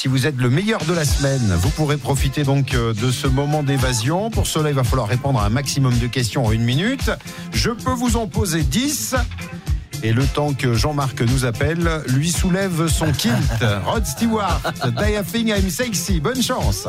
si vous êtes le meilleur de la semaine, vous pourrez profiter donc euh, de ce moment d'évasion. Pour cela, il va falloir répondre à un maximum de questions en une minute. Je peux vous en poser 10. Et le temps que Jean-Marc nous appelle, lui soulève son kilt. Rod Stewart, Die I Think I'm Sexy. Bonne chance.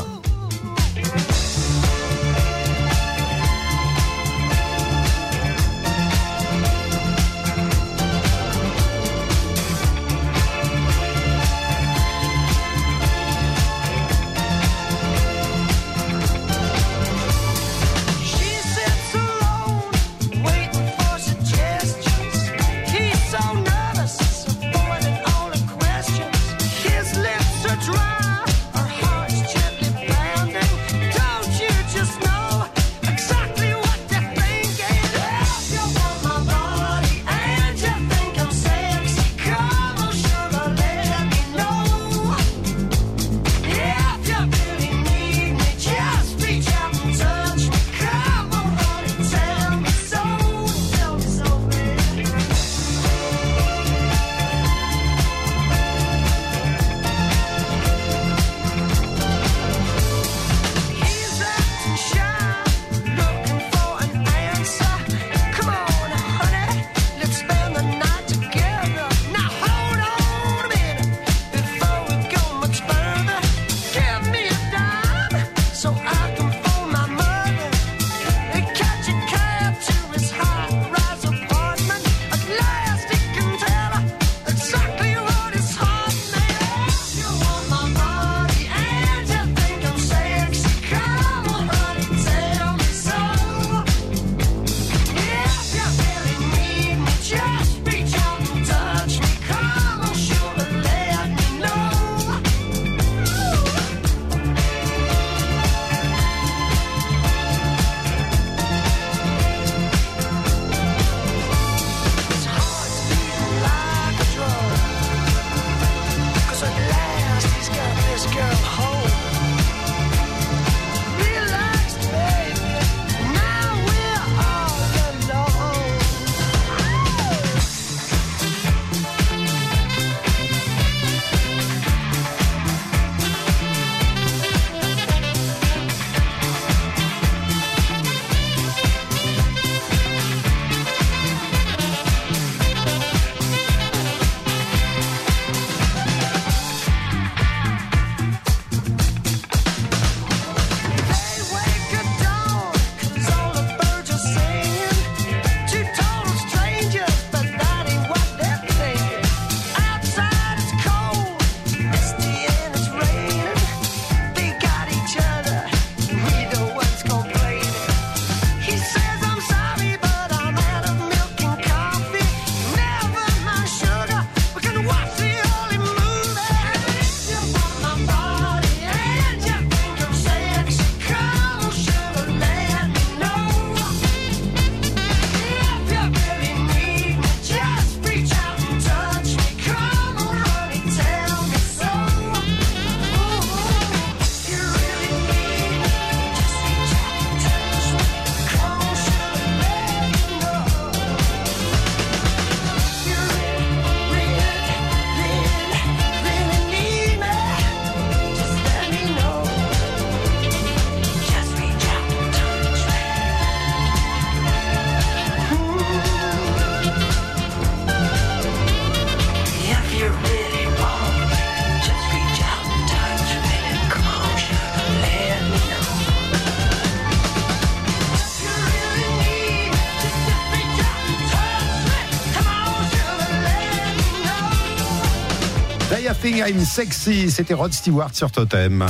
I'm Sexy. C'était Rod Stewart sur Totem.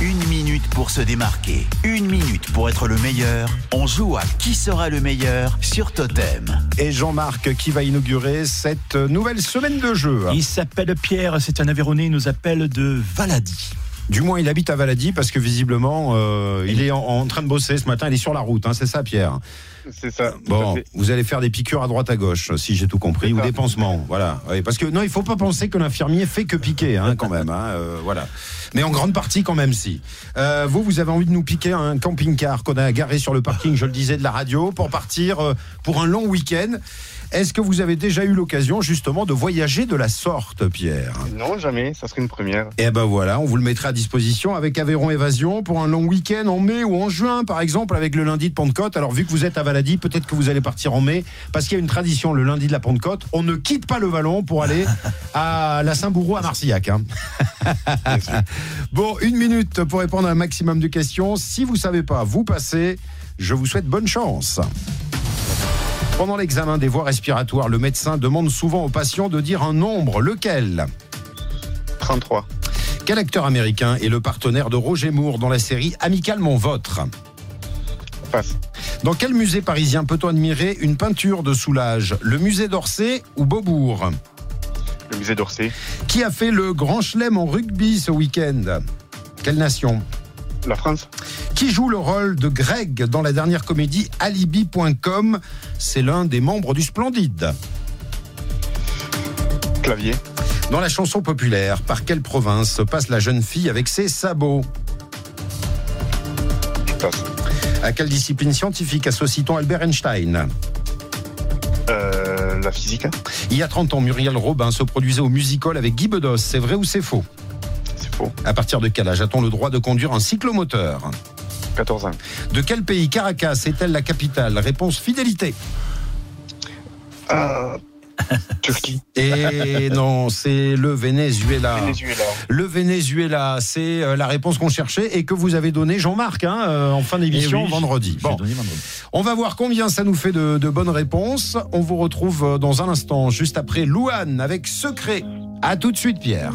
Une minute pour se démarquer, une minute pour être le meilleur. On joue à qui sera le meilleur sur Totem. Et Jean-Marc qui va inaugurer cette nouvelle semaine de jeu. Il s'appelle Pierre, c'est un Aveyronais, il nous appelle de Valadi. Du moins, il habite à Valadi parce que visiblement, euh, il est en, en train de bosser ce matin. Il est sur la route, hein, c'est ça, Pierre. C'est ça. Bon, vous allez faire des piqûres à droite à gauche, si j'ai tout compris, ou ça. des pansements, voilà. Oui, parce que non, il faut pas penser que l'infirmier fait que piquer, hein, quand même. Hein, euh, voilà. Mais en grande partie, quand même, si. Euh, vous, vous avez envie de nous piquer un camping-car qu'on a garé sur le parking, je le disais, de la radio, pour partir euh, pour un long week-end. Est-ce que vous avez déjà eu l'occasion justement de voyager de la sorte, Pierre? Non, jamais, ça serait une première. Eh ben voilà, on vous le mettra à disposition avec Aveyron Évasion pour un long week-end en mai ou en juin, par exemple, avec le lundi de Pentecôte. Alors vu que vous êtes à Valady, peut-être que vous allez partir en mai, parce qu'il y a une tradition le lundi de la Pentecôte. On ne quitte pas le Vallon pour aller à la Saint-Bourreau à Marcillac. hein. bon, une minute pour répondre à un maximum de questions. Si vous savez pas, vous passez. Je vous souhaite bonne chance. Pendant l'examen des voies respiratoires, le médecin demande souvent aux patients de dire un nombre. Lequel? 33. Quel acteur américain est le partenaire de Roger Moore dans la série Amicalement Votre? Passe. Dans quel musée parisien peut-on admirer une peinture de Soulage? Le musée d'Orsay ou Beaubourg? Le musée d'Orsay. Qui a fait le grand chelem en rugby ce week-end? Quelle nation? La France. Qui joue le rôle de Greg dans la dernière comédie Alibi.com C'est l'un des membres du Splendide. Clavier. Dans la chanson populaire, par quelle province se passe la jeune fille avec ses sabots? Je passe. À quelle discipline scientifique associe-t-on Albert Einstein? Euh, la physique. Il y a 30 ans, Muriel Robin se produisait au musical avec Guy Bedos. C'est vrai ou c'est faux? Faux. À partir de quel âge a-t-on le droit de conduire un cyclomoteur 14 ans. De quel pays Caracas est-elle la capitale? Réponse fidélité. Euh, Turquie. Et non, c'est le Venezuela. Venezuela. Le Venezuela, c'est euh, la réponse qu'on cherchait et que vous avez donnée, Jean-Marc, hein, euh, en fin d'émission Eh oui, vendredi. Bon, vendredi. on va voir combien ça nous fait de, de bonnes réponses. On vous retrouve euh, dans un instant, juste après Louane avec Secret. À tout de suite, Pierre.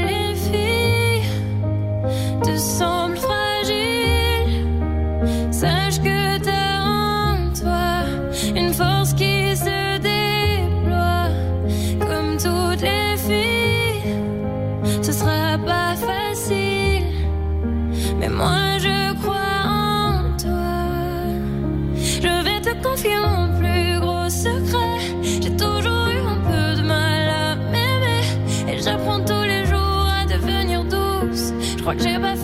te semblent fragiles, sache que t'as en toi une force qui se déploie comme toutes les filles. Ce sera pas facile, mais moi je crois en toi. Je vais te confier mon plus gros secret. J'ai toujours eu un peu de mal à m'aimer. Et j'apprends tous les jours à devenir douce. Je crois que j'ai pas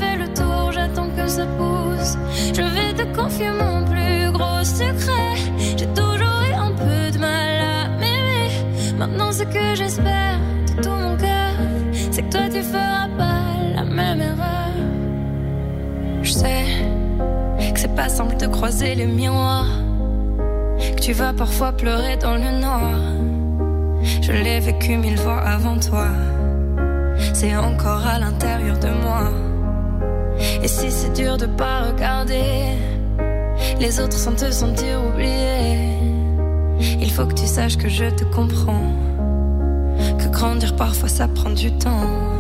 pas simple de croiser les miroirs, que tu vas parfois pleurer dans le noir. Je l'ai vécu mille fois avant toi, c'est encore à l'intérieur de moi. Et si c'est dur de pas regarder les autres sans te sentir oublié, il faut que tu saches que je te comprends, que grandir parfois ça prend du temps.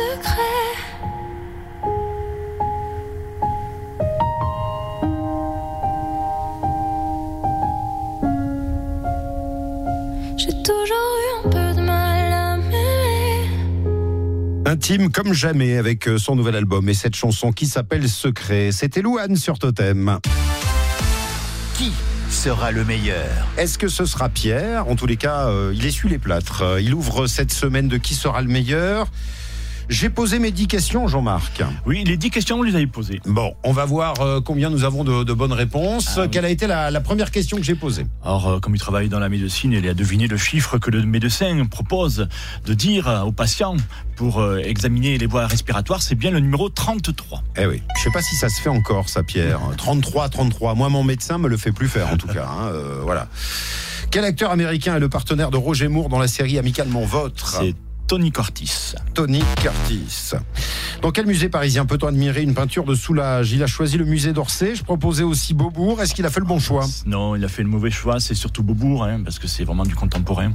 Secret. J'ai toujours eu un peu de mal à m'aimer. Intime comme jamais avec euh, son nouvel album et cette chanson qui s'appelle Secret. C'était Louane sur Totem. Qui sera le meilleur? Est-ce que ce sera Pierre? En tous les cas, euh, il essuie les plâtres. Euh, il ouvre cette semaine de qui sera le meilleur? J'ai posé mes 10 questions, Jean-Marc. Oui, les 10 questions, vous les avez posées. Bon, on va voir euh, combien nous avons de, de bonnes réponses. Ah oui. Quelle a été la, la première question que j'ai posée Alors, euh, comme il travaille dans la médecine, il a deviné le chiffre que le médecin propose de dire aux patients pour euh, examiner les voies respiratoires. C'est bien le numéro 33. Eh oui. Je sais pas si ça se fait encore, ça, Pierre. 33, 33. Moi, mon médecin me le fait plus faire, en tout cas. hein, voilà. Quel acteur américain est le partenaire de Roger Moore dans la série Amicalement Votre C'est Tony Cortis. Tony Curtis. Dans quel musée parisien peut-on admirer une peinture de Soulage? Il a choisi le musée d'Orsay. Je proposais aussi Beaubourg. Est-ce qu'il a fait le bon choix? Non, il a fait le mauvais choix. C'est surtout Beaubourg, hein, parce que c'est vraiment du contemporain.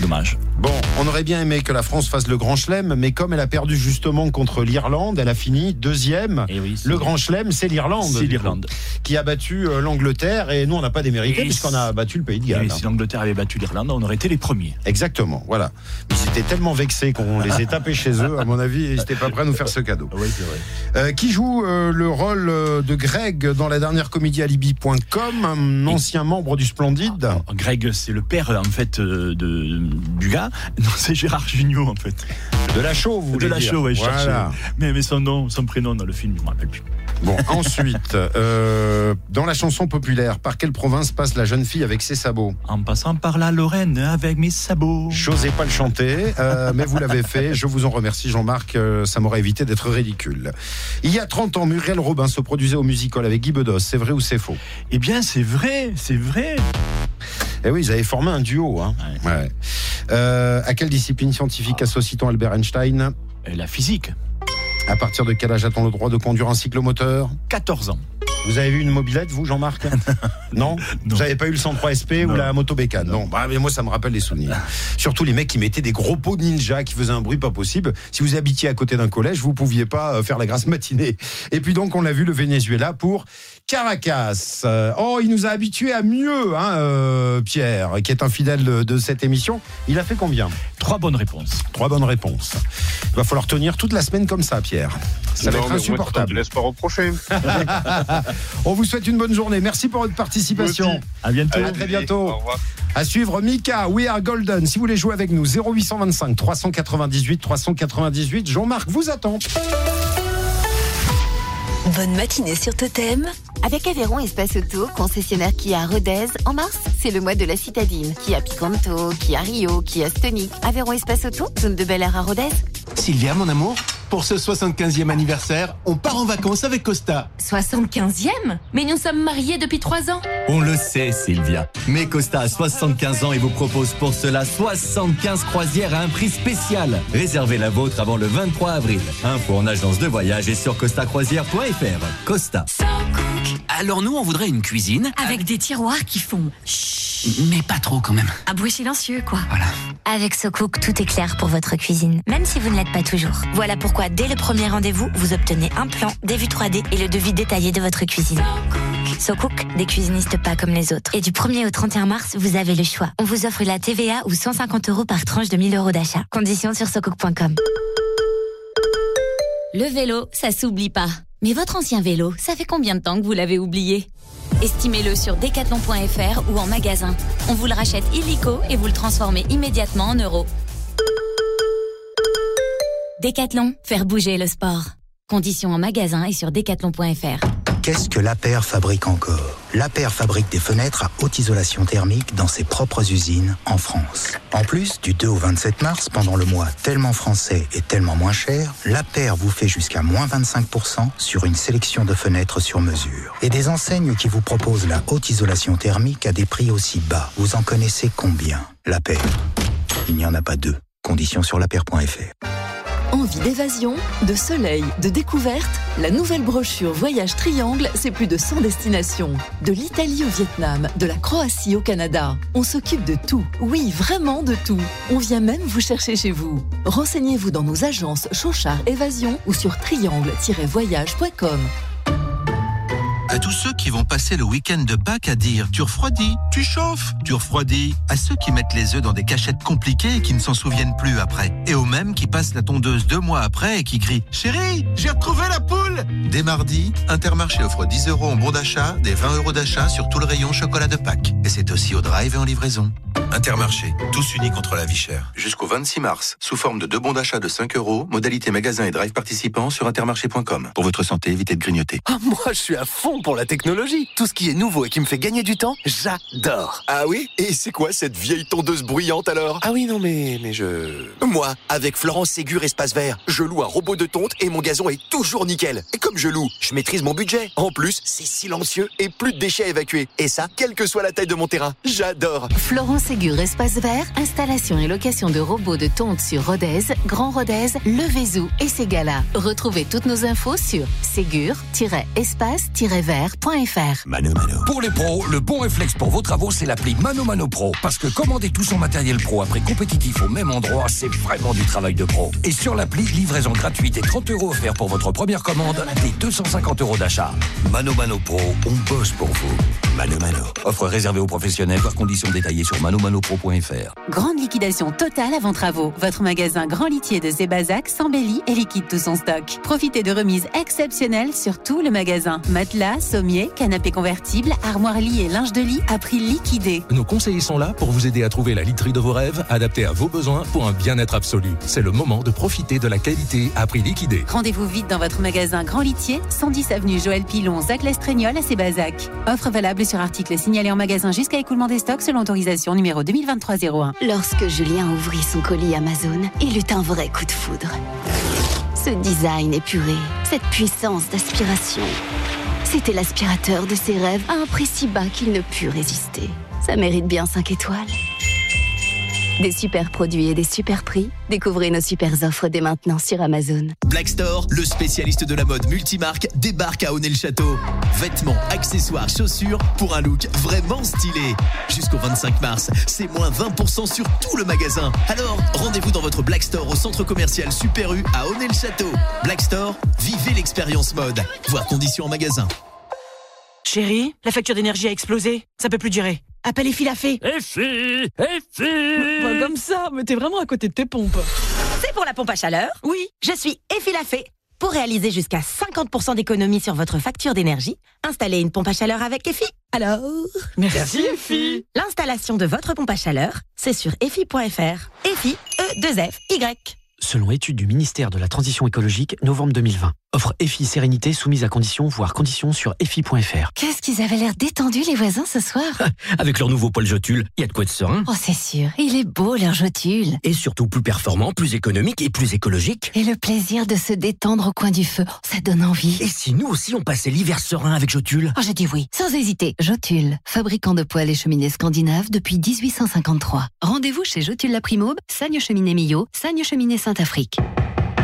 Dommage. Bon, on aurait bien aimé que la France fasse le Grand Chelem, mais comme elle a perdu justement contre l'Irlande, elle a fini deuxième. Et oui, c'est- Le Grand Chelem, c'est l'Irlande. C'est l'Irlande. Qui a battu euh, l'Angleterre et nous, on n'a pas démérité puisqu'on a battu le pays de Et Galles. si l'Angleterre avait battu l'Irlande, on aurait été les premiers. Exactement, voilà. Ils étaient tellement vexés qu'on les ait tapés chez eux, à mon avis, et ils n'étaient pas prêts à nous faire ce cadeau. Oui, c'est vrai. Euh, qui joue euh, le rôle euh, de Greg dans la dernière comédie Alibi.com, un ancien membre du Splendide? Alors, Greg, c'est le père en fait de, du gars. Non, c'est Gérard Jugnot en fait. De la show, vous de voulez la dire. show, je Voilà. cherchais. Mais, mais son nom, son prénom dans le film, je ne me rappelle plus. Bon, ensuite, euh, dans la chanson populaire, par quelle province passe la jeune fille avec ses sabots En passant par la Lorraine avec mes sabots. J'osais pas le chanter, euh, mais vous l'avez fait. Je vous en remercie, Jean-Marc. euh, ça m'aurait évité d'être ridicule. Il y a 30 ans, Muriel Robin se produisait au musical avec Guy Bedos. C'est vrai ou c'est faux? Eh bien, c'est vrai, c'est vrai. Eh oui, ils avaient formé un duo. Hein. Ouais. Euh, à quelle discipline scientifique associe-t-on Albert Einstein? La physique, À partir de quel âge a-t-on le droit de conduire un cyclomoteur? 14 ans. Vous avez vu une mobilette, vous, Jean-Marc? Non, Non. Vous n'avez pas eu le 103 SP ou la moto bécane? Non, bah, mais moi, ça me rappelle les souvenirs. Surtout les mecs qui mettaient des gros pots de ninja qui faisaient un bruit pas possible. Si vous habitiez à côté d'un collège, vous pouviez pas euh, faire la grasse matinée. Et puis donc, on l'a vu, le Venezuela pour Caracas. Euh, oh, il nous a habitués à mieux, hein, euh, Pierre, qui est un fidèle de, de cette émission. Il a fait combien? Trois bonnes réponses. Trois bonnes réponses. Il va falloir tenir toute la semaine comme ça, Pierre. Ça va être moi, insupportable. Laisse pas au prochain. On vous souhaite une bonne journée. Merci pour votre participation. À bientôt. À très bientôt. Au revoir. À suivre Mika, We Are Golden. Si vous voulez jouer avec nous, 0825 398 398. Jean-Marc vous attend. Bonne matinée sur Totem. Avec Aveyron Espace Auto, concessionnaire Kia à Rodez, en mars, c'est le mois de la citadine. Kia Picanto, Kia Rio, Kia Stonic. Aveyron Espace Auto, zone de Bel Air à Rodez. Sylvia, mon amour, pour ce 75e anniversaire, on part en vacances avec Costa. 75e Mais nous sommes mariés depuis 3 ans On le sait, Sylvia. Mais Costa a 75 ans et vous propose pour cela 75 croisières à un prix spécial. Réservez la vôtre avant le 23 avril. Info en agence de voyage et sur costacroisière.fr. Costa. Alors nous, on voudrait une cuisine. Avec des tiroirs qui font Mais pas trop quand même. un bruit silencieux, quoi. Avec SoCook, tout est clair pour votre cuisine, même si vous ne l'êtes pas toujours. Voilà pourquoi, dès le premier rendez-vous, vous obtenez un plan, des vues 3D et le devis détaillé de votre cuisine. SoCook, des cuisinistes pas comme les autres. Et du 1er au 31 mars, vous avez le choix. On vous offre la TVA ou 150 euros par tranche de 1000 euros d'achat. Conditions sur socook.com. Le vélo, ça s'oublie pas. Mais votre ancien vélo, ça fait combien de temps que vous l'avez oublié? Estimez-le sur decathlon.fr ou en magasin. On vous le rachète illico et vous le transformez immédiatement en euros. Decathlon, faire bouger le sport. Conditions en magasin et sur decathlon.fr. Qu'est-ce que l'APER fabrique encore? L'APER fabrique des fenêtres à haute isolation thermique dans ses propres usines en France. En plus, du 2 au 27 mars, pendant le mois tellement français et tellement moins cher, l'APER vous fait jusqu'à moins 25% sur une sélection de fenêtres sur mesure. Et des enseignes qui vous proposent la haute isolation thermique à des prix aussi bas. Vous en connaissez combien? L'APER. Il n'y en a pas deux. Conditions sur l'aper.fr. Envie d'évasion, de soleil, de découverte La nouvelle brochure Voyage Triangle, c'est plus de 100 destinations. De l'Italie au Vietnam, de la Croatie au Canada. On s'occupe de tout. Oui, vraiment de tout. On vient même vous chercher chez vous. Renseignez-vous dans nos agences Chauchard Évasion ou sur triangle-voyage.com. À tous ceux qui vont passer le week-end de Pâques à dire tu refroidis, tu chauffes, tu refroidis. À ceux qui mettent les œufs dans des cachettes compliquées et qui ne s'en souviennent plus après. Et aux mêmes qui passent la tondeuse deux mois après et qui crient Chérie, j'ai retrouvé la poule Dès mardi, Intermarché offre 10 euros en bon d'achat, des 20 euros d'achat sur tout le rayon chocolat de Pâques. Et c'est aussi au drive et en livraison. Intermarché, tous unis contre la vie chère. Jusqu'au 26 mars, sous forme de deux bons d'achat de 5 euros, modalité magasin et drive participants sur intermarché.com. Pour votre santé, évitez de grignoter. Ah, moi, je suis à fond pour la technologie. Tout ce qui est nouveau et qui me fait gagner du temps, j'adore. Ah oui? Et c'est quoi cette vieille tondeuse bruyante alors? Ah oui, non, mais, mais je... Moi, avec Florence Ségur Espace Vert, je loue un robot de tonte et mon gazon est toujours nickel. Et comme je loue, je maîtrise mon budget. En plus, c'est silencieux et plus de déchets à évacuer. Et ça, quelle que soit la taille de mon terrain. J'adore. Florent Ségur Espace Vert, installation et location de robots de tonte sur Rodez, Grand Rodez, Le Vézou et Ségala. Retrouvez toutes nos infos sur ségur-espace-vert.fr. Mano Mano. Pour les pros, le bon réflexe pour vos travaux, c'est l'appli Mano Mano Pro. Parce que commander tout son matériel pro à prix compétitif au même endroit, c'est vraiment du travail de pro. Et sur l'appli, livraison gratuite et 30 euros offerts pour votre première commande, des 250 euros d'achat. Mano Mano Pro, on bosse pour vous. Mano Mano. Offre réservée aux professionnels par conditions détaillées sur manomanopro.fr. Grande liquidation totale avant travaux. Votre magasin Grand Litier de Zébazac s'embellit et liquide tout son stock. Profitez de remises exceptionnelles sur tout le magasin. Matelas, sommiers, canapés convertibles, armoires lit et linge de lit à prix liquidé. Nos conseillers sont là pour vous aider à trouver la literie de vos rêves, adaptée à vos besoins pour un bien-être absolu. C'est le moment de profiter de la qualité à prix liquidé. Rendez-vous vite dans votre magasin Grand Litier, 110 avenue Joël Pilon, Zac Lestraignol à Sébazac. Offre valable sur article signalé en magasin jusqu'à écoulement des stocks selon autorisation numéro 2023-01. Lorsque Julien ouvrit son colis Amazon, il eut un vrai coup de foudre. Ce design épuré, cette puissance d'aspiration. C'était l'aspirateur de ses rêves à un prix si bas qu'il ne put résister. Ça mérite bien 5 étoiles. Des super produits et des super prix. Découvrez nos super offres dès maintenant sur Amazon. Black Store, le spécialiste de la mode multimarque, débarque à Honnay-le-Château. Vêtements, accessoires, chaussures pour un look vraiment stylé. Jusqu'au 25 mars, c'est moins 20% sur tout le magasin. Alors, rendez-vous dans votre Black Store au centre commercial Super U à Honnay-le-Château. Black Store, vivez l'expérience mode. Voir conditions en magasin. Chérie, la facture d'énergie a explosé. Ça peut plus durer. Appelle Effie la fée. Effie Effie Pas comme ça, mais t'es vraiment à côté de tes pompes. C'est pour la pompe à chaleur? Oui. Je suis Effie la fée. Pour réaliser jusqu'à 50% d'économie sur votre facture d'énergie, installez une pompe à chaleur avec Effie. Alors? Merci Effie. L'installation de votre pompe à chaleur, c'est sur effie.fr. Effie, E-2-F-Y. Selon étude du ministère de la Transition écologique, novembre 2020. Offre EFI Sérénité soumise à conditions, voire conditions sur EFI.fr. Qu'est-ce qu'ils avaient l'air détendus les voisins ce soir? Avec leur nouveau Paul Jotule, il y a de quoi être serein. Oh c'est sûr, il est beau leur jotule. Et surtout plus performant, plus économique et plus écologique. Et le plaisir de se détendre au coin du feu, ça donne envie. Et si nous aussi on passait l'hiver serein avec Jotule Oh j'ai dit oui, sans hésiter. Jotule, fabricant de poêles et cheminées scandinaves depuis 1853. Rendez-vous chez Jotule la Primaube, Sagne Cheminée Millau, Sagne Cheminée Saint-Afrique.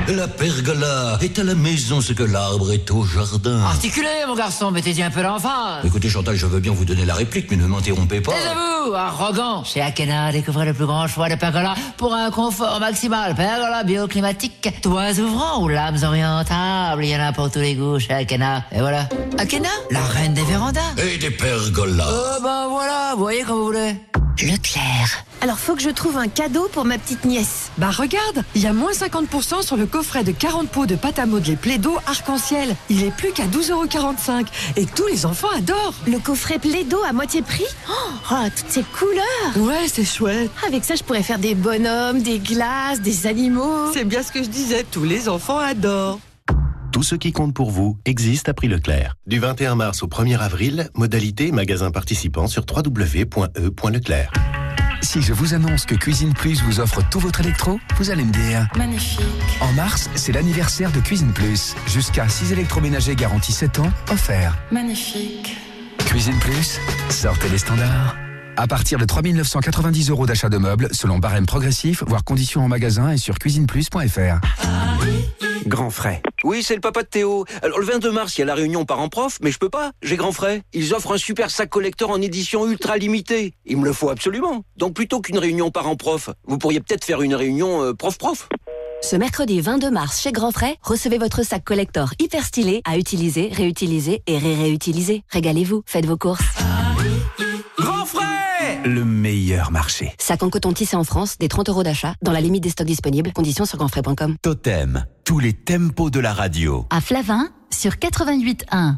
La pergola est à la maison ce que l'arbre est au jardin. Articulez, mon garçon, mettez-y un peu l'emphase. Écoutez, Chantal, je veux bien vous donner la réplique, mais ne m'interrompez pas. Taisez-vous, arrogant. Chez Akena, découvrez le plus grand choix de pergola pour un confort maximal. Pergola bioclimatique, toits ouvrants ou lames orientables. Il y en a pour tous les goûts chez Akena. Et voilà. Akena, la reine des vérandas. Et des pergolas. Euh, ben voilà, vous voyez comme vous voulez. Leclerc. Alors faut que je trouve un cadeau pour ma petite nièce. Bah regarde, il y a moins 50% sur le coffret de 40 pots de pâte à modeler Plaido arc-en-ciel. Il est plus qu'à 12,45€ et tous les enfants adorent. Le coffret Plaido à moitié prix? Oh, toutes ces couleurs Ouais, c'est chouette. Avec ça, je pourrais faire des bonhommes, des glaces, des animaux. C'est bien ce que je disais, tous les enfants adorent. Tout ce qui compte pour vous existe à prix Leclerc. Du 21 mars au 1er avril, modalité magasin participant sur www.e.leclerc. Si je vous annonce que Cuisine Plus vous offre tout votre électro, vous allez me dire Magnifique. En mars, c'est l'anniversaire de Cuisine Plus. Jusqu'à 6 électroménagers garantis 7 ans, offerts. Magnifique. Cuisine Plus, sortez les standards. À partir de 3 990 euros d'achat de meubles, selon barème progressif, voire conditions en magasin et sur cuisineplus.fr. Grand frais. Oui, c'est le papa de Théo. Alors le 22 mars, il y a la réunion parents-prof, mais je peux pas, j'ai grand frais. Ils offrent un super sac collector en édition ultra limitée. Il me le faut absolument. Donc plutôt qu'une réunion parents-prof, vous pourriez peut-être faire une réunion euh, prof-prof. Ce mercredi 22 mars chez Grand Frais, recevez votre sac collector hyper stylé à utiliser, réutiliser et ré-réutiliser. Régalez-vous, faites vos courses. Le meilleur marché. Sac en coton tissé en France, des 30 euros d'achat, dans la limite des stocks disponibles. Conditions sur grandfrais.com. Totem, tous les tempos de la radio. À Flavin, sur 88.1.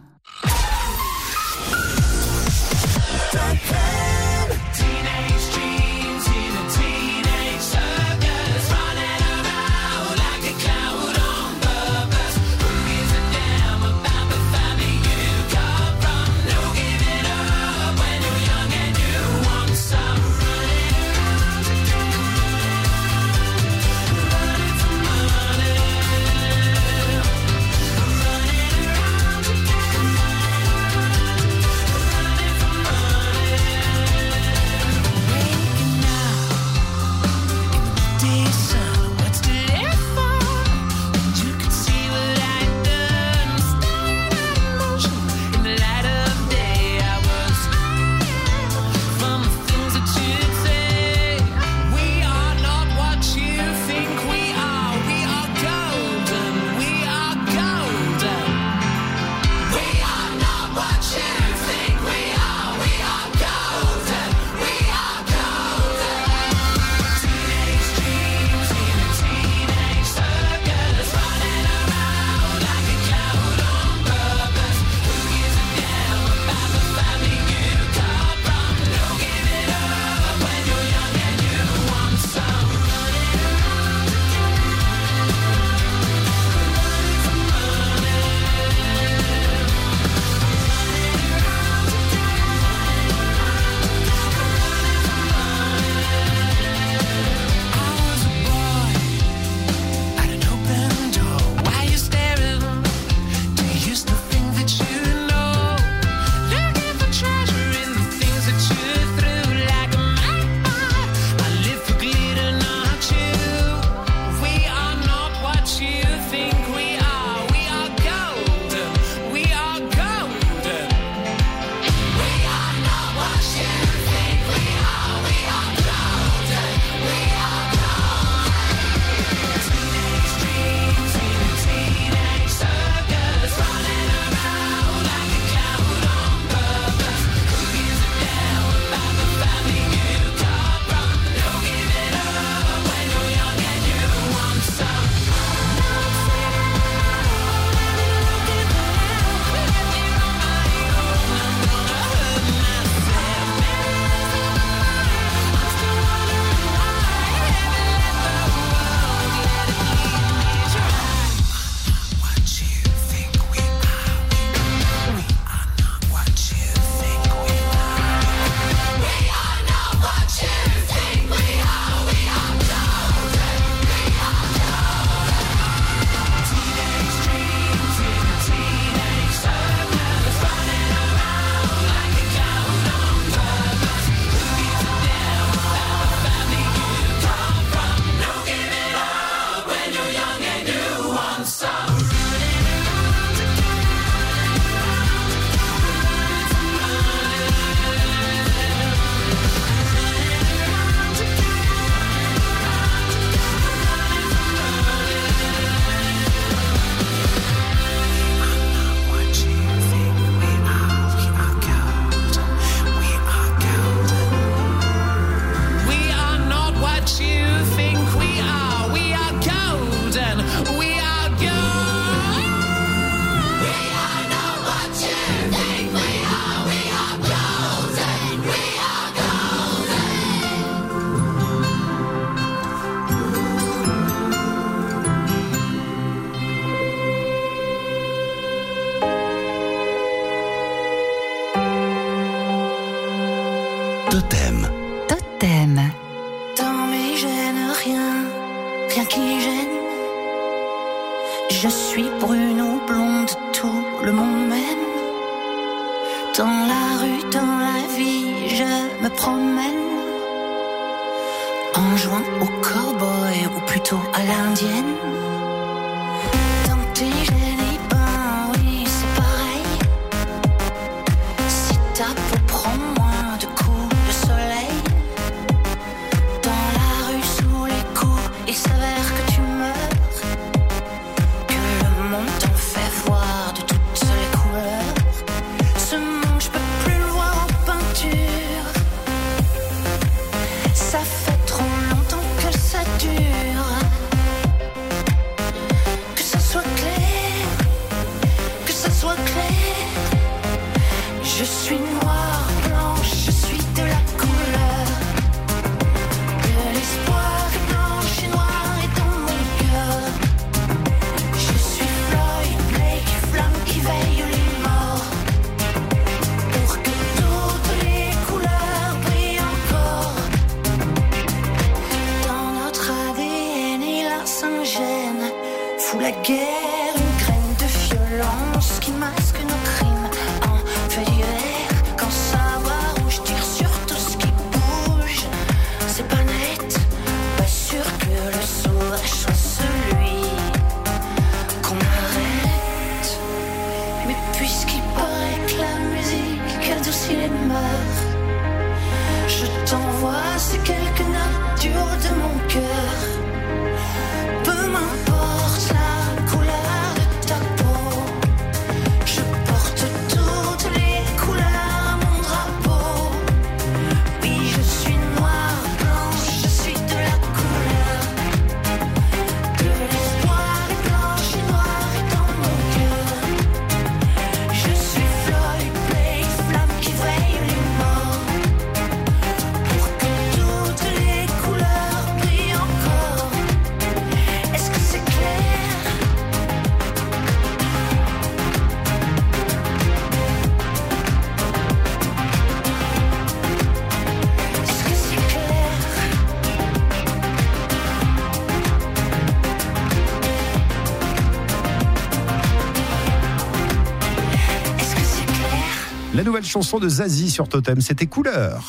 nouvelle chanson de Zazie sur Totem, c'était Couleur.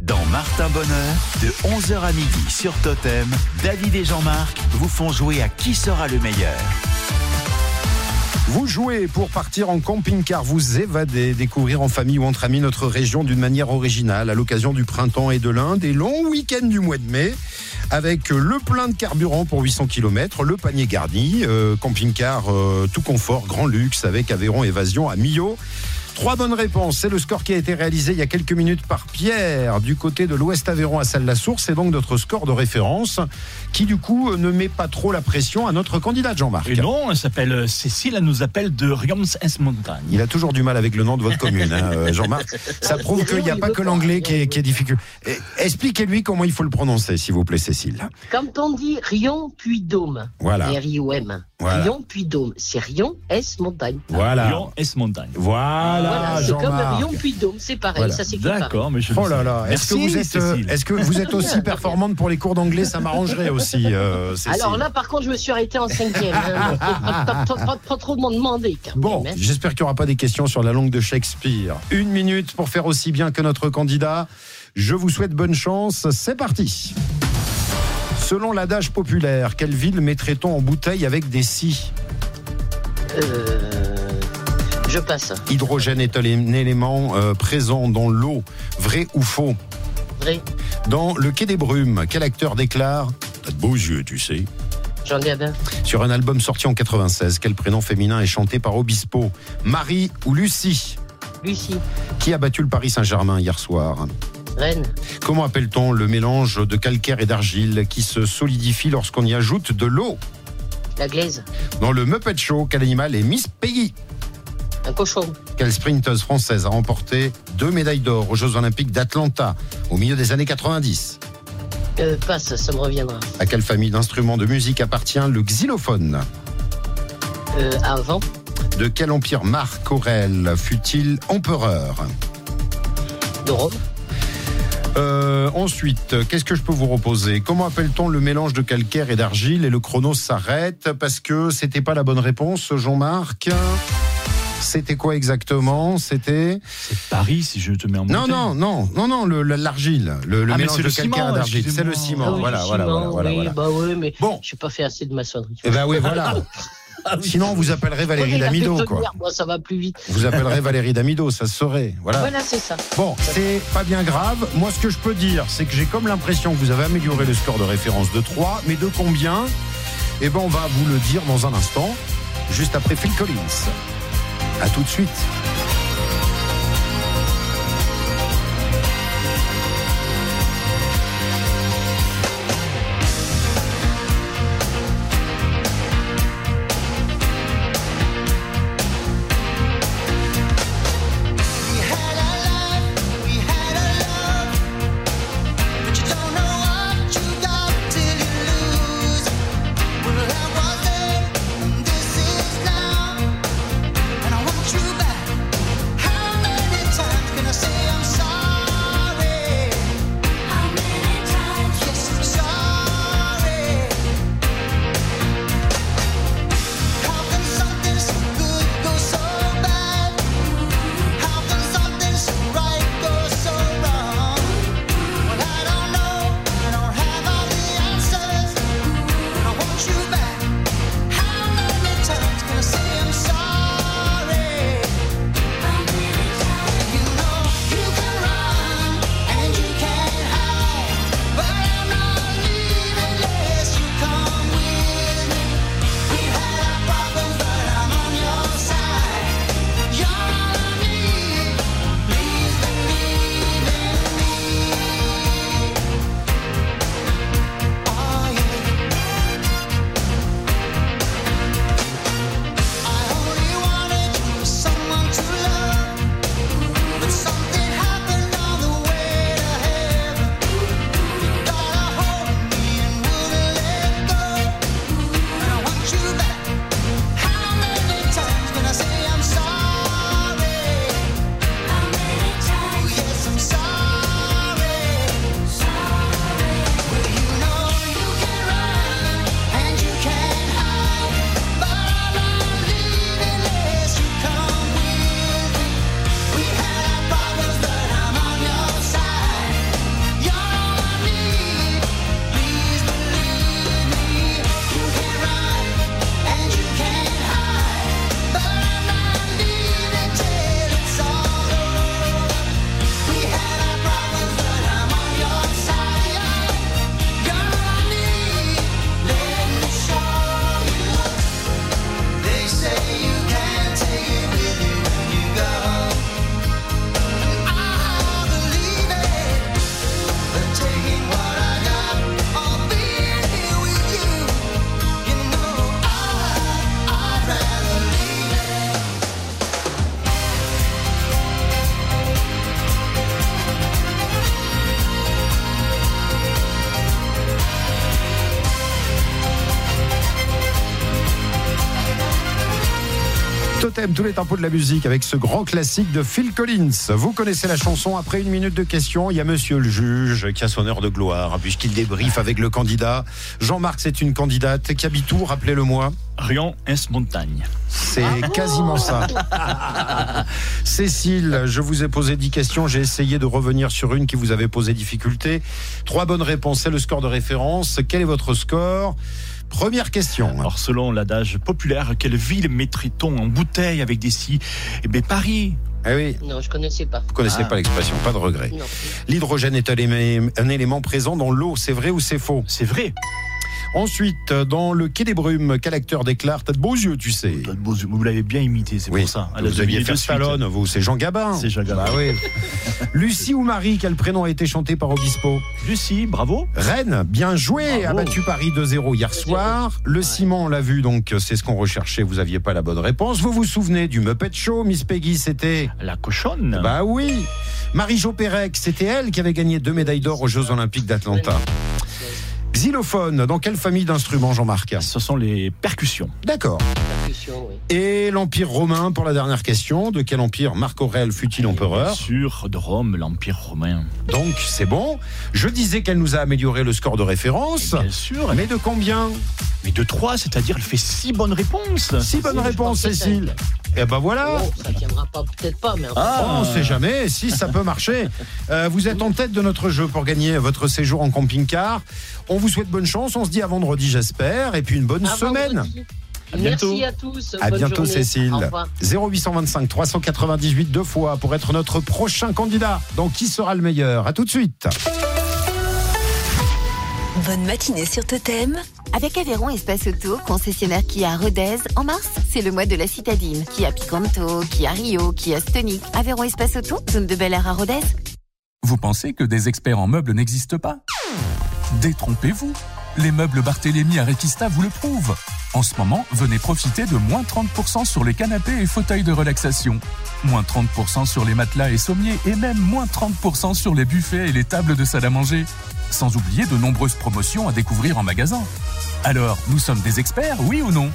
Dans Martin Bonheur, de 11h à midi sur Totem, David et Jean-Marc vous font jouer à qui sera le meilleur. Vous jouez pour partir en camping-car, vous évader, découvrir en famille ou entre amis notre région d'une manière originale à l'occasion du printemps et de l'Inde, des longs week-ends du mois de mai avec le plein de carburant pour 800 km, le panier garni, euh, camping-car euh, tout confort, grand luxe avec Aveyron Évasion à Millau. Trois bonnes réponses. C'est le score qui a été réalisé il y a quelques minutes par Pierre du côté de l'Ouest Aveyron à Salle-la-Source. C'est donc notre score de référence qui, du coup, ne met pas trop la pression à notre candidat Jean-Marc. Et non, elle s'appelle Cécile, elle nous appelle de Rions-es-Montagne. Il a toujours du mal avec le nom de votre commune, hein, euh, Jean-Marc. Ça prouve qu'il n'y a pas que l'anglais qui est, qui est difficile. Expliquez-lui comment il faut le prononcer, s'il vous plaît, Cécile. Quand on dit Rion puis Dôme, Voilà. R-I-O-M, Voilà. Rion puis Dôme, c'est Rion S montagne. Voilà. Rions-es-Montagne. Voilà, Voilà, c'est comme Jean-Marc. Rion puis Dôme, c'est pareil, Voilà. ça s'écrit pareil. Oh là là, est-ce que, vous êtes, euh, Cécile. est-ce que vous êtes aussi performante pour les cours d'anglais Ça m'arrangerait aussi, euh. Alors là, par contre, je me suis arrêté en cinquième. hein. pas, pas- pas- pas- pas trop m'en demander, quand Bon, hein. j'espère qu'il n'y aura pas des questions sur la langue de Shakespeare. Une minute pour faire aussi bien que notre candidat. Je vous souhaite bonne chance. C'est parti. Selon l'adage populaire, quelle ville mettrait-on en bouteille avec des scies? Euh, je passe. Hydrogène est un élément euh, présent dans l'eau. Vrai ou faux? Vrai. Dans Le Quai des Brumes, quel acteur déclare T'as de beaux yeux, tu sais. Jean Gabin. Sur un album sorti en 96, quel prénom féminin est chanté par Obispo? Marie ou Lucie? Lucie. Qui a battu le Paris Saint-Germain hier soir? Rennes. Comment appelle-t-on le mélange de calcaire et d'argile qui se solidifie lorsqu'on y ajoute de l'eau? La glaise. Dans le Muppet Show, quel animal est Miss Peggy? Un cochon. Quelle sprinteuse française a remporté deux médailles d'or aux Jeux Olympiques d'Atlanta au milieu des années 90 Euh, passe, ça me reviendra. À quelle famille d'instruments de musique appartient le xylophone Euh, avant. De quel empire Marc Aurèle fut-il empereur De Rome. Euh, ensuite, qu'est-ce que je peux vous reposer? Comment appelle-t-on le mélange de calcaire et d'argile Et le chrono s'arrête? Parce que c'était pas la bonne réponse, Jean-Marc. C'était quoi exactement? C'était Paris, si je te mets en non, non, non, non, non, le- le- l'argile, le, le Ah, mais mélange c'est de le calcaire d'argile, c'est le ciment. Ah oui, voilà, le voilà, ciment, voilà, voilà, oui, voilà. bah oui, mais Bon. j'ai pas fait assez de maçonnerie. Eh ben oui, voilà. Sinon, vous appellerez Valérie Damido, quoi. Moi, ça va plus vite. Vous appellerez Valérie Damido, ça se saurait. Voilà. Voilà, c'est ça. Bon, c'est pas bien grave. Moi, ce que je peux dire, c'est que j'ai comme l'impression que vous avez amélioré le score de référence de 3, mais de combien? Eh ben, on va vous le dire dans un instant, juste après Phil Collins. À tout de suite. Les tempos de la musique avec ce grand classique de Phil Collins. Vous connaissez la chanson. Après une minute de questions, il y a monsieur le juge qui a son heure de gloire puisqu'il débriefe avec le candidat. Jean-Marc, c'est une candidate qui habite où Rappelez-le-moi? Rion C'est quasiment ça. Cécile, je vous ai posé 10 questions. J'ai essayé de revenir sur une qui vous avait posé difficulté. Trois bonnes réponses, c'est le score de référence. Quel est votre score? Première question. Alors, selon l'adage populaire, quelle ville mettrait-on en bouteille avec des si Eh bien, Paris. Eh oui. Non, je connaissais pas. Vous connaissez Ah. pas l'expression, pas de regret. L'hydrogène est un élément présent dans l'eau, c'est vrai ou c'est faux? C'est vrai. Ensuite, dans le Quai des Brumes, quel acteur déclare T'as de beaux yeux, tu sais. T'as de beaux yeux. Vous l'avez bien imité, c'est Oui, pour ça. A vous aviez fait. Stallone, vous, c'est Jean Gabin. C'est Jean Gabin. Bah oui. Lucie ou Marie, quel prénom a été chanté par Obispo Lucie, bravo. Rennes, bien joué, a battu Paris 2-0 hier soir. Le Simon, on l'a vu, donc c'est ce qu'on recherchait, vous aviez pas la bonne réponse. Vous vous souvenez du Muppet Show, Miss Peggy, c'était La cochonne. Bah oui. Marie-Jo Pérec, c'était elle qui avait gagné deux médailles d'or aux Jeux Olympiques d'Atlanta. Xylophone, dans quelle famille d'instruments, Jean-Marc Ce sont les percussions. D'accord. Oui. Et l'Empire romain, pour la dernière question, de quel empire Marc Aurèle fut-il empereur Sur de Rome, l'Empire romain. Donc c'est bon. Je disais qu'elle nous a amélioré le score de référence. Bien sûr. Mais de combien Mais de 3, c'est-à-dire elle fait 6 bonnes réponses. Six bonnes Oui, je réponses, Cécile. Et ben voilà. Oh, ça tiendra pas, peut-être pas, mais enfin, Ah. On sait jamais, si ça peut marcher. Euh, vous êtes en tête de notre jeu pour gagner votre séjour en camping-car. On vous souhaite bonne chance, on se dit à vendredi j'espère, et puis une bonne à semaine. vendredi. À bientôt. Merci à tous. À bonne bientôt journée. Cécile. Au revoir. 0825 398 deux fois pour être notre prochain candidat. Donc qui sera le meilleur? À tout de suite. Bonne matinée sur Totem. Avec Aveyron Espace Auto, concessionnaire qui à Rodez, en mars, c'est le mois de la citadine. Qui a Picanto, qui a Rio, qui a Stonic. Aveyron Espace Auto, zone de Bel Air à Rodez. Vous pensez que des experts en meubles n'existent pas? Détrompez-vous. Les meubles Barthélémy à Requista vous le prouvent. En ce moment, venez profiter de moins 30% sur les canapés et fauteuils de relaxation. Moins 30% sur les matelas et sommiers et même moins 30% sur les buffets et les tables de salle à manger. Sans oublier de nombreuses promotions à découvrir en magasin. Alors, nous sommes des experts, oui ou non?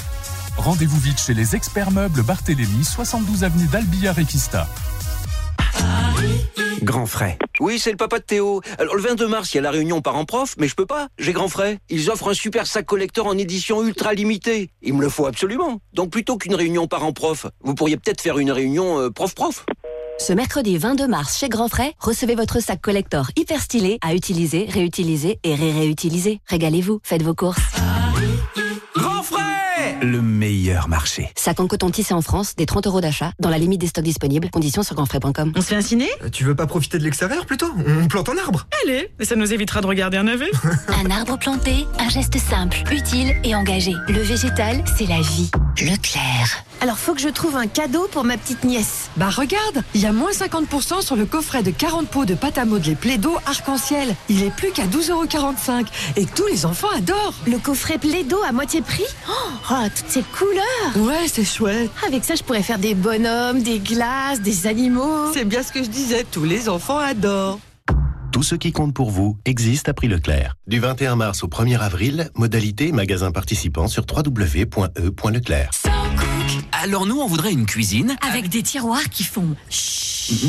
Rendez-vous vite chez les experts meubles Barthélémy, 72 avenue d'Albilla Requista. Grand frais. Oui, c'est le papa de Théo. Alors le 22 mars, il y a la réunion parents-prof, mais je peux pas. J'ai grand frais. Ils offrent un super sac collector en édition ultra limitée. Il me le faut absolument. Donc plutôt qu'une réunion parents-prof, vous pourriez peut-être faire une réunion euh, prof-prof. Ce mercredi 22 mars chez Grand Frais, recevez votre sac collector hyper stylé à utiliser, réutiliser et ré-réutiliser. Régalez-vous, faites vos courses. Grand frais Le meilleur marché. Sac en coton tissé en France, des 30 euros d'achat, dans la limite des stocks disponibles. Conditions sur grandfrais.com. On se fait un ciné? Tu veux pas profiter de l'extérieur plutôt? On plante un arbre Allez, et ça nous évitera de regarder un navet. Un arbre planté, un geste simple, utile et engagé. Le végétal, c'est la vie. Leclerc. Alors faut que je trouve un cadeau pour ma petite nièce. Bah regarde, il y a moins 50% sur le coffret de 40 pots de pâte à modeler Plaido arc-en-ciel. Il est plus qu'à 12,45€ et tous les enfants adorent. Le coffret Plaido à moitié prix Oh, oh, toutes ces couleurs Ouais, c'est chouette. Avec ça, je pourrais faire des bonhommes, des glaces, des animaux. C'est bien ce que je disais, tous les enfants adorent. Tout ce qui compte pour vous existe à prix Leclerc. Du 21 mars au 1er avril, modalité magasin participant sur www.e.leclerc. Alors nous, on voudrait une cuisine. Avec des tiroirs qui font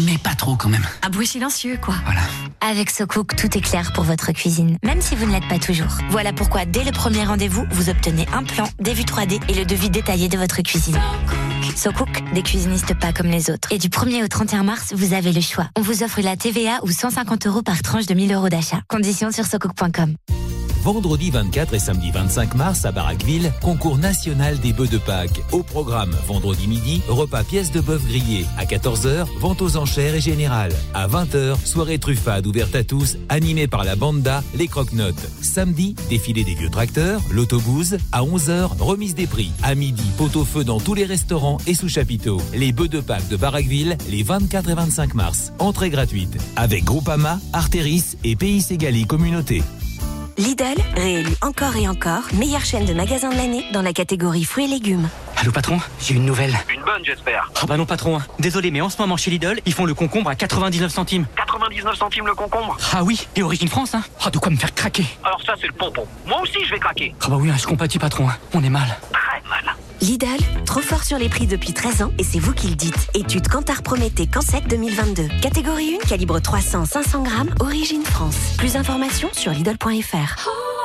Mais pas trop quand même. un bruit silencieux, quoi. Voilà. Avec SoCook, tout est clair pour votre cuisine, même si vous ne l'êtes pas toujours. Voilà pourquoi, dès le premier rendez-vous, vous obtenez un plan, des vues 3D et le devis détaillé de votre cuisine. SoCook, des cuisinistes pas comme les autres. Et du 1er au 31 mars, vous avez le choix. On vous offre la TVA ou 150 euros par tranche de 1000 euros d'achat. Conditions sur socook.com. Vendredi 24 et samedi 25 mars à Barraqueville, concours national des bœufs de Pâques. Au programme, vendredi midi, repas pièces de bœuf grillé. À 14h, vente aux enchères et générale. À 20h, soirée truffade ouverte à tous, animée par la banda Les Croque-Notes. Samedi, défilé des vieux tracteurs, l'autobus. À 11h, remise des prix. À midi, pot-au-feu dans tous les restaurants et sous chapiteaux. Les bœufs de Pâques de Barraqueville, les 24 et 25 mars. Entrée gratuite. Avec Groupama, Arteris et Pays Ségali Communauté. Lidl, réélu encore et encore, meilleure chaîne de magasins de l'année dans la catégorie fruits et légumes. Allô patron, j'ai une nouvelle. Une bonne, j'espère. Ah bah non patron, hein. désolé mais en ce moment chez Lidl, ils font le concombre à 99 centimes. 99 centimes le concombre Ah oui, et origine France hein. Ah de quoi me faire craquer. Alors ça, c'est le pompon. Moi aussi, je vais craquer. Ah bah oui, hein, je compatis patron, hein. on est mal. Très mal. Lidl, trop fort sur les prix depuis 13 ans et c'est vous qui le dites. Étude Cantar Prométhée Cansec 2022. Catégorie 1, calibre 300-500 grammes, origine France. Plus d'informations sur Lidl.fr.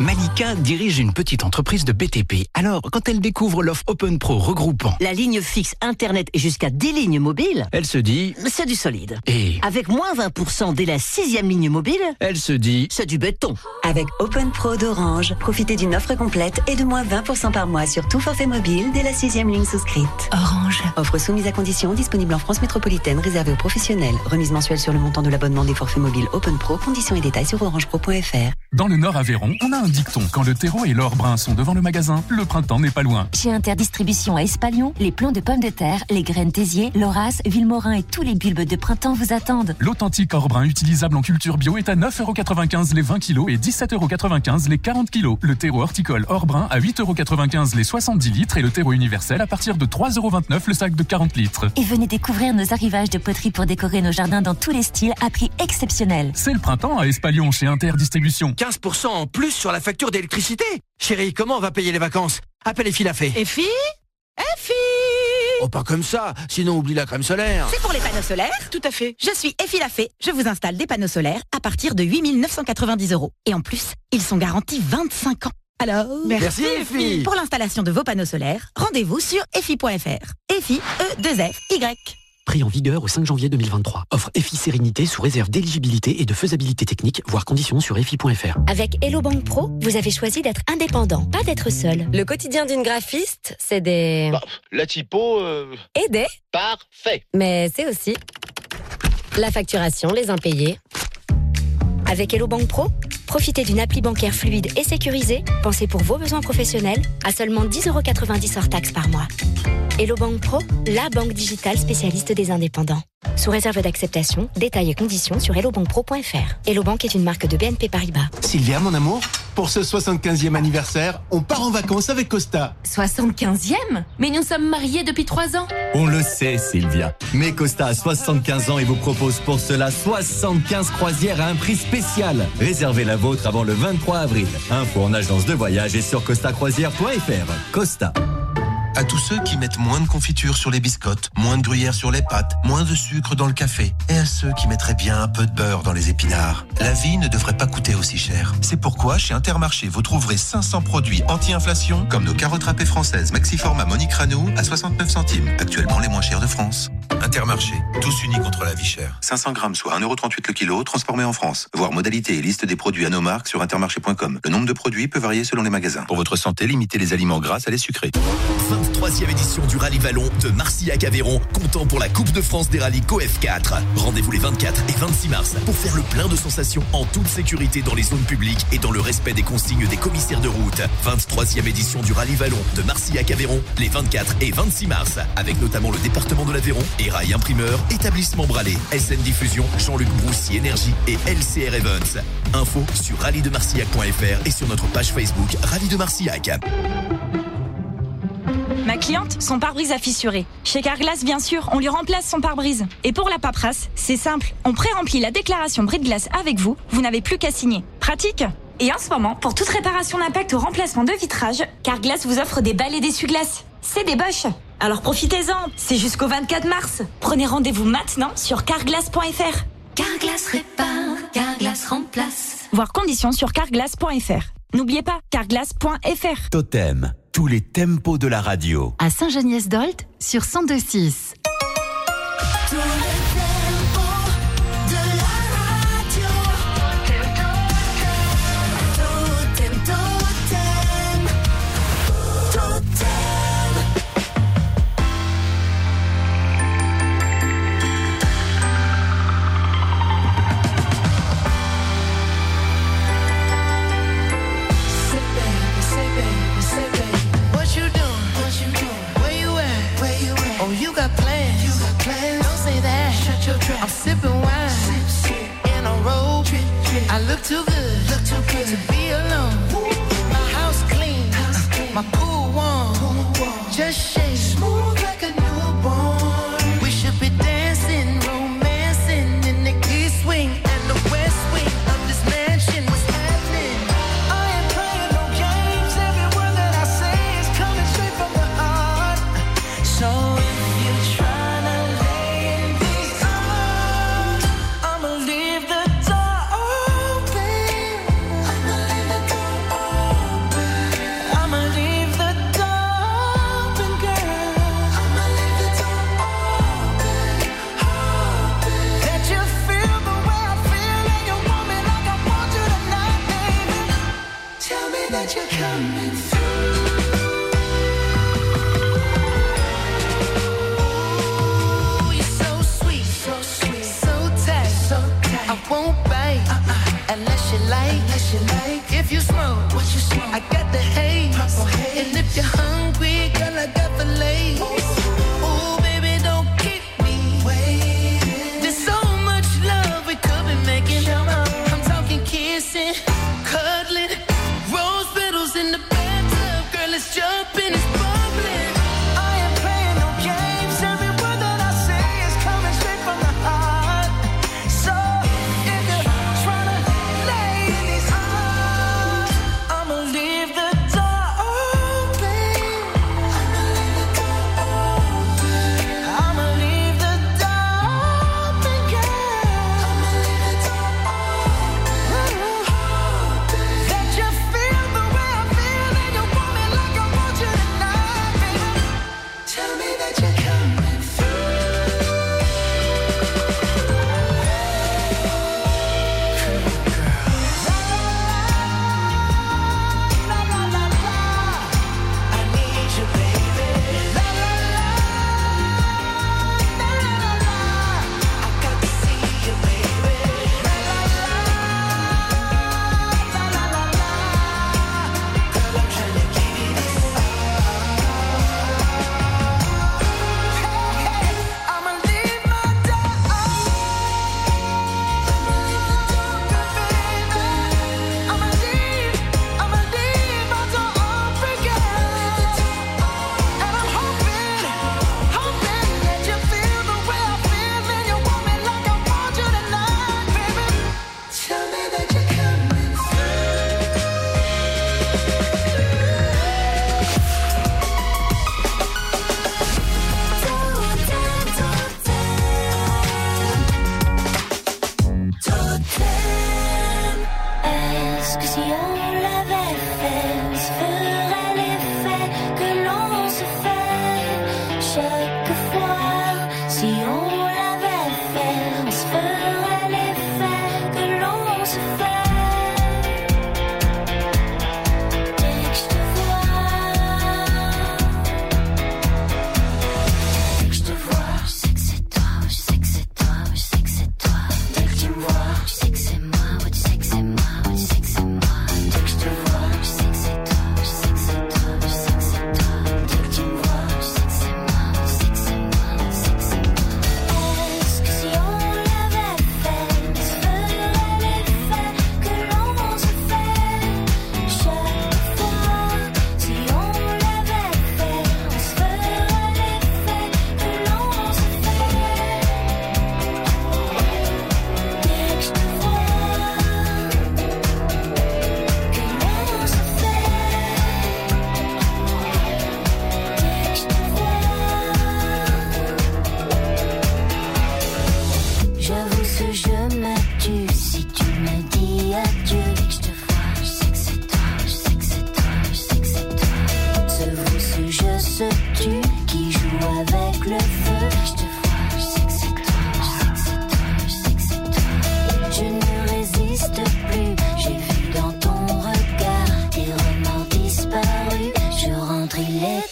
Malika dirige une petite entreprise de BTP. Alors, quand elle découvre l'offre Open Pro regroupant, La ligne fixe Internet et jusqu'à 10 lignes mobiles, elle se dit, c'est du solide. et Avec moins 20% dès la sixième ligne mobile, elle se dit, c'est du béton. Avec Open Pro d'Orange, profitez d'une offre complète et de moins 20% par mois sur tout forfait mobile dès la sixième ligne souscrite. Orange. Offre soumise à conditions, disponible en France métropolitaine, réservée aux professionnels. Remise mensuelle sur le montant de l'abonnement des forfaits mobiles Open Pro. Conditions et détails sur orangepro.fr. Dans le Nord Aveyron, on a un dicton. Quand le terreau et l'or brun sont devant le magasin, le printemps n'est pas loin. Chez Interdistribution à Espalion, les plants de pommes de terre, les graines Tésier, Loras, Villemorin et tous les bulbes de printemps vous attendent. L'authentique or brun utilisable en culture bio est à 9,95€ les 20 kg et 17,95€ les 40 kg. Le terreau horticole or brun à 8,95€ les 70 litres et le terreau universel à partir de 3,29€ le sac de 40 litres. Et venez découvrir nos arrivages de poterie pour décorer nos jardins dans tous les styles à prix exceptionnel. C'est le printemps à Espalion chez Interdistribution. 15% en plus sur la facture d'électricité. Chérie, comment on va payer les vacances? Appelle Effie Lafay. Effie Effie Oh, pas comme ça, sinon oublie la crème solaire. C'est pour les panneaux solaires? Tout à fait. Je suis Effie Lafay. Je vous installe des panneaux solaires à partir de 8 990 euros. Et en plus, ils sont garantis 25 ans. Alors? Merci, Effie. Pour l'installation de vos panneaux solaires, rendez-vous sur effie.fr. Effie, E-2-F-Y. Prix en vigueur au 5 janvier 2023. Offre EFI Sérénité sous réserve d'éligibilité et de faisabilité technique, voire conditions sur EFI.fr. Avec Hello Bank Pro, vous avez choisi d'être indépendant, pas d'être seul. Le quotidien d'une graphiste, c'est des... La typo, euh, Et des... parfait. Mais c'est aussi la facturation, les impayés. Avec Hello Bank Pro, profitez d'une appli bancaire fluide et sécurisée, pensée pour vos besoins professionnels, à seulement 10,90€ hors taxes par mois. Hello Bank Pro, la banque digitale spécialiste des indépendants. Sous réserve d'acceptation, détails et conditions sur hellobankpro.fr. Hello Bank est une marque de BNP Paribas. Sylvia, mon amour, pour ce 75e anniversaire, on part en vacances avec Costa. 75e Mais nous sommes mariés depuis 3 ans. On le sait, Sylvia. Mais Costa a 75 ans et vous propose pour cela 75 croisières à un prix spécial. Réservez la vôtre avant le 23 avril. Info en agence de voyage et sur costacroisière.fr. Costa. À tous ceux qui mettent moins de confiture sur les biscottes, moins de gruyère sur les pâtes, moins de sucre dans le café, et à ceux qui mettraient bien un peu de beurre dans les épinards. La vie ne devrait pas coûter aussi cher. C'est pourquoi chez Intermarché, vous trouverez 500 produits anti-inflation, comme nos carottes râpées françaises Maxiforma Monique Ranou à 69 centimes, actuellement les moins chers de France. Intermarché, tous unis contre la vie chère. 500 grammes, soit 1,38€ le kilo, transformé en France. Voir modalité et liste des produits à nos marques sur intermarché.com. Le nombre de produits peut varier selon les magasins. Pour votre santé, limitez les aliments gras à les sucrés. 23e édition du Rallye Vallon de Marcillac-Aveyron, comptant pour la Coupe de France des rallyes COF4. Rendez-vous les 24 et 26 mars pour faire le plein de sensations en toute sécurité dans les zones publiques et dans le respect des consignes des commissaires de route. 23e édition du Rallye Vallon de Marcillac-Aveyron, les 24 et 26 mars, avec notamment le département de l'Aveyron Rail Imprimeur, Établissement Bralé, SN Diffusion, Jean-Luc Broussy Énergie et LCR Events. Info sur rallyedemarcillac.fr et sur notre page Facebook Rallye de Marcillac. Ma cliente, son pare-brise a fissuré. Chez Carglass, bien sûr, on lui remplace son pare-brise. Et pour la paperasse, c'est simple. On pré-remplit la déclaration bris de glace avec vous. Vous n'avez plus qu'à signer. Pratique Et en ce moment, pour toute réparation d'impact ou remplacement de vitrage, Carglass vous offre des balais d'essuie-glace. C'est des boches. Alors profitez-en. C'est jusqu'au 24 mars. Prenez rendez-vous maintenant sur carglass.fr. Carglass répare, Carglass remplace. Voir conditions sur carglass.fr. N'oubliez pas, carglass.fr. Totem, tous les tempos de la radio. À Saint-Geniès-d'Olt sur 1026. I'm sipping wine. In a robe. I look too good. Look too good to be alone. My house clean. My pool warm. Just shake. Smooth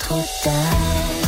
il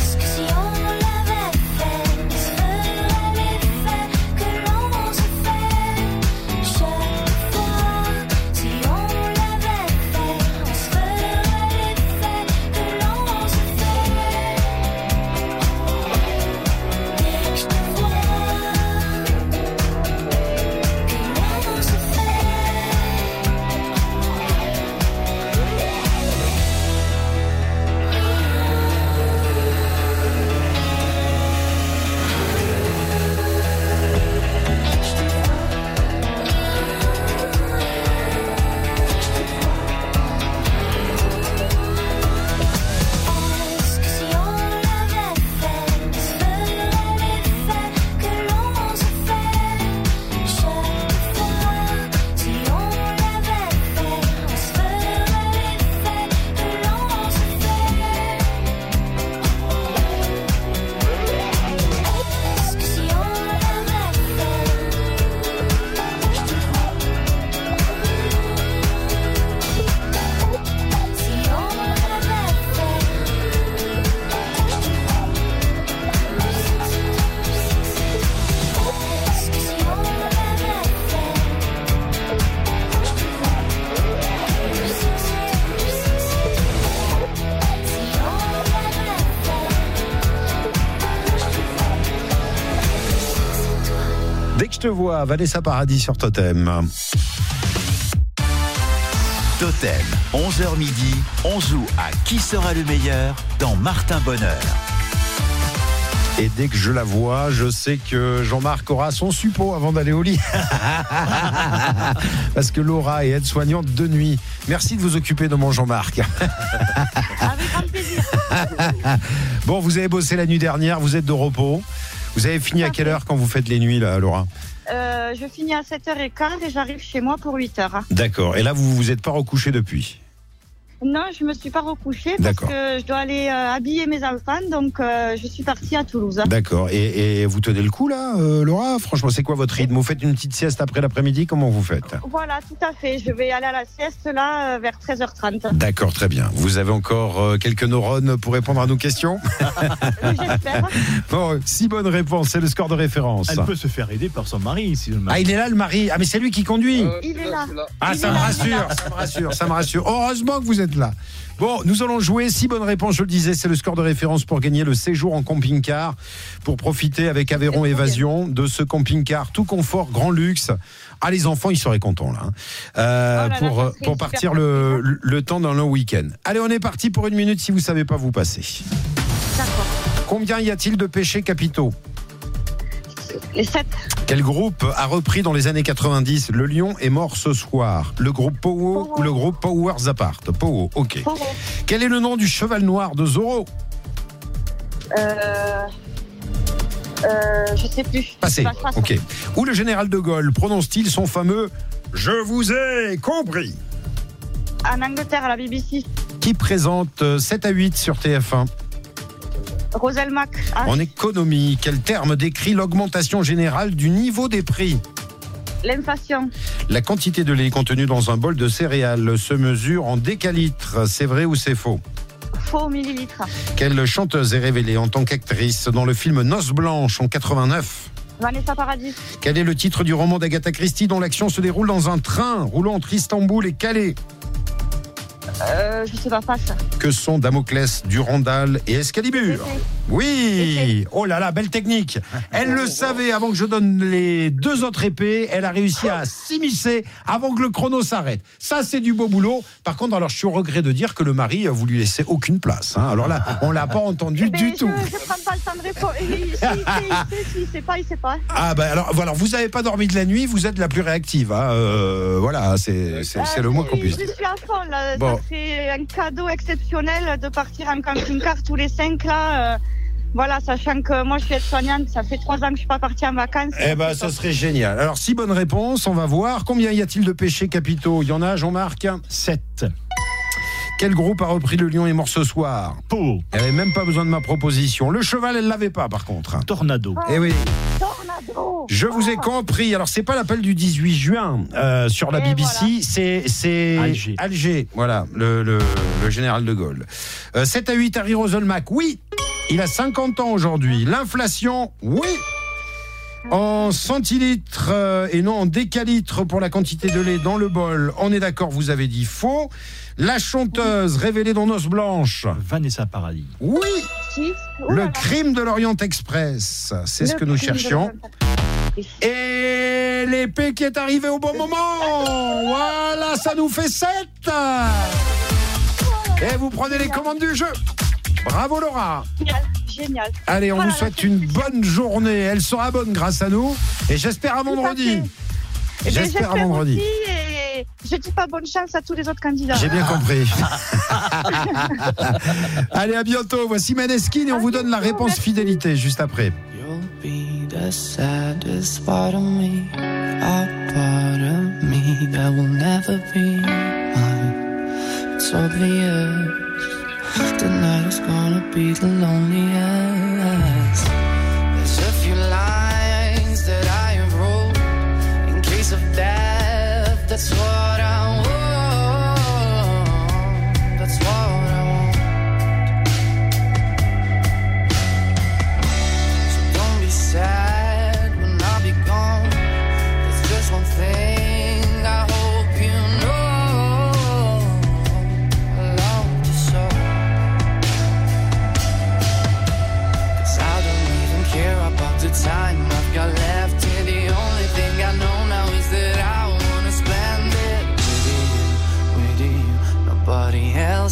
Vois, Vanessa Paradis sur Totem. Totem, 11h midi, on joue à qui sera le meilleur dans Martin Bonheur. Et dès que je la vois, je sais que Jean-Marc aura son suppôt avant d'aller au lit. Parce que Laura est aide-soignante de nuit. Merci de vous occuper de mon Jean-Marc. bon, vous avez bossé la nuit dernière, vous êtes de repos. Vous avez fini à quelle heure quand vous faites les nuits, là, Laura? Je finis à 7h15 et j'arrive chez moi pour 8h. D'accord. Et là, vous vous êtes pas recouché depuis? Non, je me suis pas recouchée parce que je dois aller euh, habiller mes enfants, donc euh, je suis partie à Toulouse. D'accord. Et, et vous tenez le coup, là, euh, Laura? Franchement, c'est quoi votre rythme? Vous faites une petite sieste après l'après-midi? Comment vous faites? Voilà, tout à fait. Je vais aller à la sieste là euh, vers 13h30. D'accord, très bien. Vous avez encore euh, quelques neurones pour répondre à nos questions? Bon, six bonnes réponses, c'est le score de référence. Elle peut se faire aider par son mari. Si le mari... Ah, il est là, le mari? Ah, mais c'est lui qui conduit. Il est là. Ah, Il ça me là. rassure, ça me rassure, ça me rassure. Heureusement que vous êtes là. Bon, nous allons jouer. Six bonnes réponses, je le disais, c'est le score de référence pour gagner le séjour en camping-car, pour profiter avec Aveyron Évasion de ce camping-car tout confort, grand luxe. Ah, les enfants, ils seraient contents là. hein. Euh, Oh là pour euh, pour partir le, le- le temps d'un long week-end. Allez, on est parti pour une minute. Si vous savez pas, vous passez. Combien y a-t-il de péchés capitaux? Les 7. Quel groupe a repris dans les années 90 Le lion est mort ce soir Le groupe Powo ou le groupe Powers Apart Powo, ok. Quel est le nom du cheval noir de Zorro Euh, euh, je sais plus. Passé, passe. ok. Où le général de Gaulle prononce-t-il son fameux Je vous ai compris En Angleterre, à la BBC. Qui présente euh, 7 à 8 sur TF1 Roselmac. Ah, En économie, quel terme décrit l'augmentation générale du niveau des prix L'inflation. La quantité de lait contenue dans un bol de céréales se mesure en décalitres. C'est vrai ou c'est faux Faux millilitres. Quelle chanteuse est révélée en tant qu'actrice dans le film Noces blanches en 89 Vanessa Paradis. Quel est le titre du roman d'Agatha Christie dont l'action se déroule dans un train roulant entre Istanbul et Calais Euh, je sais pas, passe. Que sont Damoclès, Durandal et Excalibur Oui Oh là là, belle technique Elle le savait avant que je donne les deux autres épées. Elle a réussi à s'immiscer avant que le chrono s'arrête. Ça, c'est du beau boulot. Par contre, alors, je suis au regret de dire que le mari, vous lui laissez aucune place. hein. Alors là, on l'a pas entendu Eh ben, du je, tout. Je prends pas le temps de répondre. Il il sait, il sait, il sait pas, il sait pas. Ah bah alors voilà, vous n'avez pas dormi de la nuit, vous êtes la plus réactive. hein. Euh, voilà, c'est c'est- c'est le moins qu'on puisse Je dire. suis à fond là. Bon. Ça serait un cadeau exceptionnel de partir en camping-car tous les cinq là. euh, voilà, sachant que moi je suis aide-soignante, ça fait trois ans que je suis pas partie en vacances. Eh ben, ça serait génial. Alors, six bonnes réponses, on va voir. Combien y a-t-il de péchés capitaux? Il y en a, Jean-Marc 7. Quel groupe a repris Le Lion est mort ce soir? Pour. Elle avait même pas besoin de ma proposition. Le cheval, elle l'avait pas, par contre. Tornado. Eh oui. Tornado. Je vous ai compris. Alors, c'est pas l'appel du 18 juin euh, sur la Et BBC, c'est c'est Alger. Alger. Voilà, le, le- le général de Gaulle. Euh, 7 à 8, Harry Roselmack. Oui, il a 50 ans aujourd'hui. L'inflation, oui. En centilitres euh, et non en décalitres pour la quantité de lait dans le bol, on est d'accord, vous avez dit faux. La chanteuse révélée dans Noces Blanches. Vanessa Paradis. Oui, le crime de l'Orient Express. C'est ce que nous cherchions. Et l'épée qui est arrivée au bon moment. Voilà, ça nous fait 7. Et vous prenez les commandes du jeu. Bravo Laura. Génial, génial. Allez, on Voilà, vous souhaite une bonne journée. Elle sera bonne grâce à nous. Et j'espère à vendredi. Eh J'espère à vendredi. aussi, et je dis pas bonne chance à tous les autres candidats. J'ai bien compris. Allez, à bientôt. Voici Maneskin et on vous donne la réponse fidélité juste après. be the saddest part of me, a part of me that will never be mine. It's obvious tonight is gonna be the loneliest.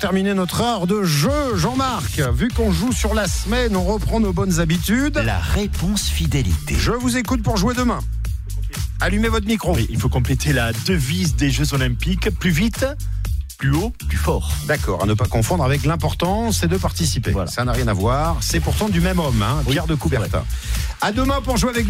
terminer notre heure de jeu, Jean-Marc, vu qu'on joue sur la semaine, on reprend nos bonnes habitudes. La réponse fidélité. Je vous écoute pour jouer demain. Allumez votre micro. Oui, il faut compléter la devise des Jeux Olympiques. Plus vite, plus haut, plus fort. D'accord, à ne pas confondre avec l'important, c'est de participer. Ça n'a rien à voir. C'est pourtant du même homme, hein, Pierre de Coubertin. À demain pour jouer avec nous.